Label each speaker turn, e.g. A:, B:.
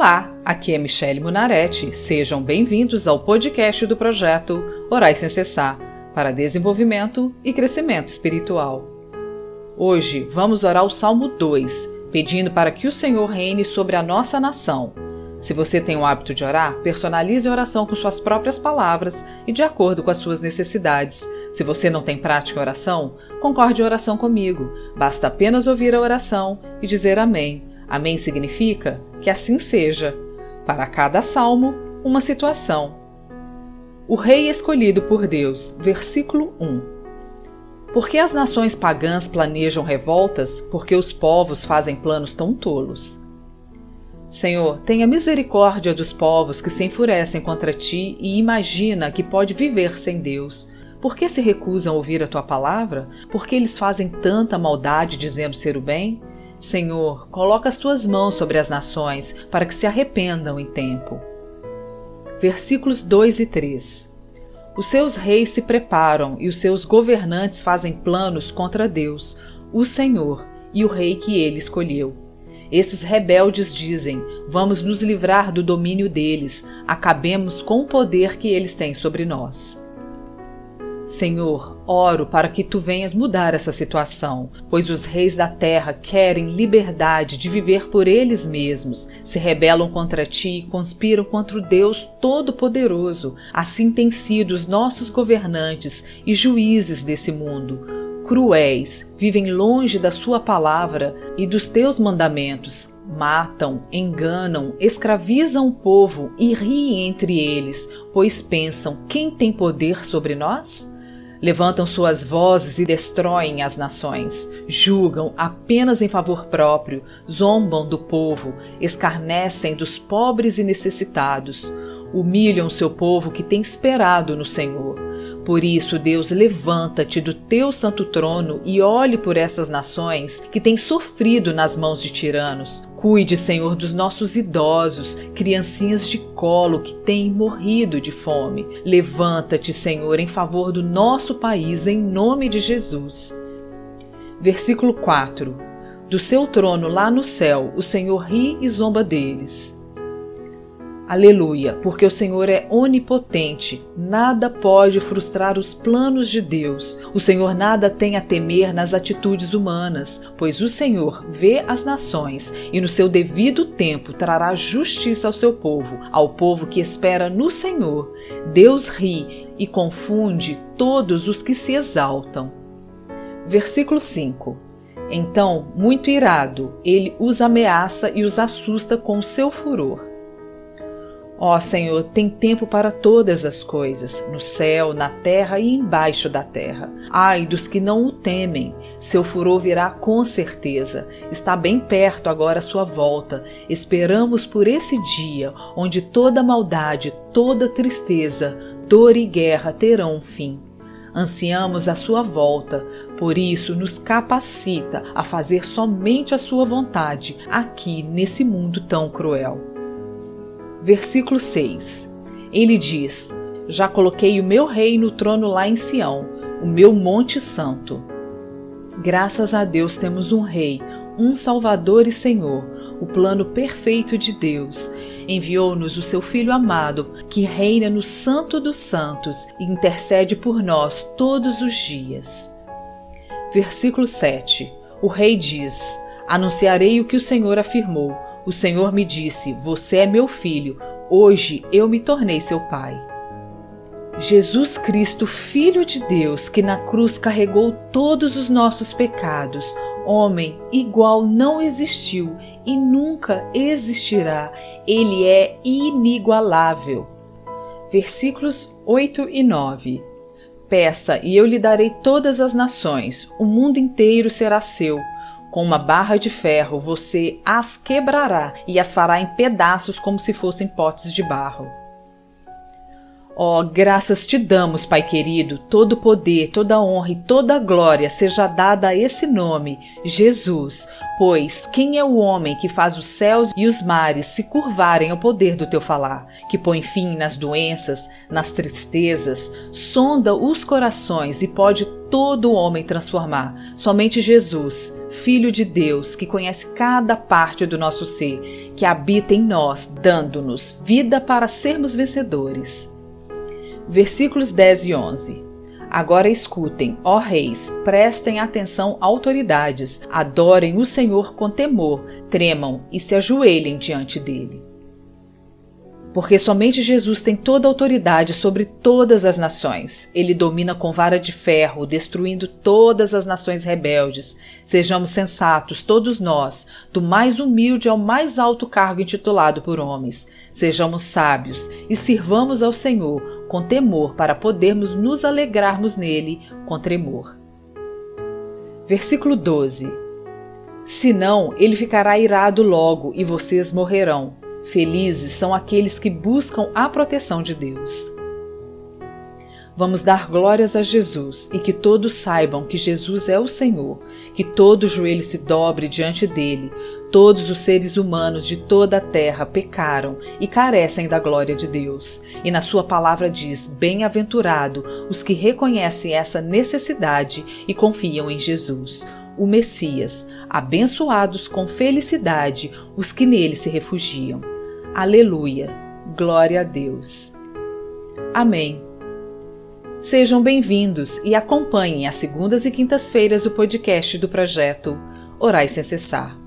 A: Olá, aqui é Michele Munarete. Sejam bem-vindos ao podcast do projeto Orais Sem Cessar para desenvolvimento e crescimento espiritual. Hoje vamos orar o Salmo 2, pedindo para que o Senhor reine sobre a nossa nação. Se você tem o hábito de orar, personalize a oração com suas próprias palavras e de acordo com as suas necessidades. Se você não tem prática em oração, concorde a oração comigo. Basta apenas ouvir a oração e dizer amém Amém significa que assim seja. Para cada salmo, uma situação. O rei escolhido por Deus, versículo 1. Porque as nações pagãs planejam revoltas, porque os povos fazem planos tão tolos. Senhor, tenha misericórdia dos povos que se enfurecem contra ti e imagina que pode viver sem Deus. Por que se recusam a ouvir a tua palavra? Porque eles fazem tanta maldade dizendo ser o bem? Senhor, coloca as tuas mãos sobre as nações, para que se arrependam em tempo. Versículos 2 e 3 Os seus reis se preparam e os seus governantes fazem planos contra Deus, o Senhor e o rei que ele escolheu. Esses rebeldes dizem: Vamos nos livrar do domínio deles, acabemos com o poder que eles têm sobre nós. Senhor, oro para que tu venhas mudar essa situação, pois os reis da terra querem liberdade de viver por eles mesmos, se rebelam contra ti e conspiram contra o Deus Todo-Poderoso. Assim têm sido os nossos governantes e juízes desse mundo. Cruéis, vivem longe da sua palavra e dos teus mandamentos, matam, enganam, escravizam o povo e riem entre eles, pois pensam: quem tem poder sobre nós? Levantam suas vozes e destroem as nações, julgam apenas em favor próprio, zombam do povo, escarnecem dos pobres e necessitados, humilham seu povo que tem esperado no Senhor. Por isso, Deus, levanta-te do teu santo trono e olhe por essas nações que têm sofrido nas mãos de tiranos. Cuide, Senhor, dos nossos idosos, criancinhas de colo que têm morrido de fome. Levanta-te, Senhor, em favor do nosso país, em nome de Jesus. Versículo 4: Do seu trono lá no céu, o Senhor ri e zomba deles. Aleluia, porque o Senhor é onipotente, nada pode frustrar os planos de Deus. O Senhor nada tem a temer nas atitudes humanas, pois o Senhor vê as nações e no seu devido tempo trará justiça ao seu povo, ao povo que espera no Senhor. Deus ri e confunde todos os que se exaltam. Versículo 5 Então, muito irado, ele os ameaça e os assusta com seu furor. Ó Senhor, tem tempo para todas as coisas, no céu, na terra e embaixo da terra. Ai dos que não o temem, seu furor virá com certeza. Está bem perto agora a sua volta. Esperamos por esse dia, onde toda maldade, toda tristeza, dor e guerra terão fim. Ansiamos a sua volta, por isso nos capacita a fazer somente a sua vontade aqui nesse mundo tão cruel. Versículo 6. Ele diz: Já coloquei o meu rei no trono lá em Sião, o meu monte santo. Graças a Deus temos um rei, um Salvador e Senhor, o plano perfeito de Deus. Enviou-nos o seu Filho amado, que reina no Santo dos Santos e intercede por nós todos os dias. Versículo 7. O rei diz: Anunciarei o que o Senhor afirmou o Senhor me disse: Você é meu filho, hoje eu me tornei seu pai. Jesus Cristo, Filho de Deus, que na cruz carregou todos os nossos pecados, homem igual não existiu e nunca existirá. Ele é inigualável. Versículos 8 e 9. Peça e eu lhe darei todas as nações, o mundo inteiro será seu com uma barra de ferro você as quebrará e as fará em pedaços como se fossem potes de barro. Ó, oh, graças te damos, Pai querido, todo poder, toda honra e toda glória seja dada a esse nome, Jesus, pois quem é o homem que faz os céus e os mares se curvarem ao poder do teu falar, que põe fim nas doenças, nas tristezas, sonda os corações e pode todo homem transformar. Somente Jesus, Filho de Deus, que conhece cada parte do nosso ser, que habita em nós, dando-nos vida para sermos vencedores. Versículos 10 e 11. Agora escutem, ó reis, prestem atenção, autoridades, adorem o Senhor com temor, tremam e se ajoelhem diante dele. Porque somente Jesus tem toda a autoridade sobre todas as nações. Ele domina com vara de ferro, destruindo todas as nações rebeldes. Sejamos sensatos, todos nós, do mais humilde ao mais alto cargo intitulado por homens. Sejamos sábios e sirvamos ao Senhor com temor para podermos nos alegrarmos nele com tremor. Versículo 12. Senão, ele ficará irado logo e vocês morrerão. Felizes são aqueles que buscam a proteção de Deus. Vamos dar glórias a Jesus e que todos saibam que Jesus é o Senhor, que todo joelho se dobre diante dele. Todos os seres humanos de toda a terra pecaram e carecem da glória de Deus. E na sua palavra diz: Bem-aventurado os que reconhecem essa necessidade e confiam em Jesus o Messias, abençoados com felicidade os que nele se refugiam. Aleluia! Glória a Deus. Amém. Sejam bem-vindos e acompanhem às segundas e quintas-feiras o podcast do projeto Orai Sem Cessar.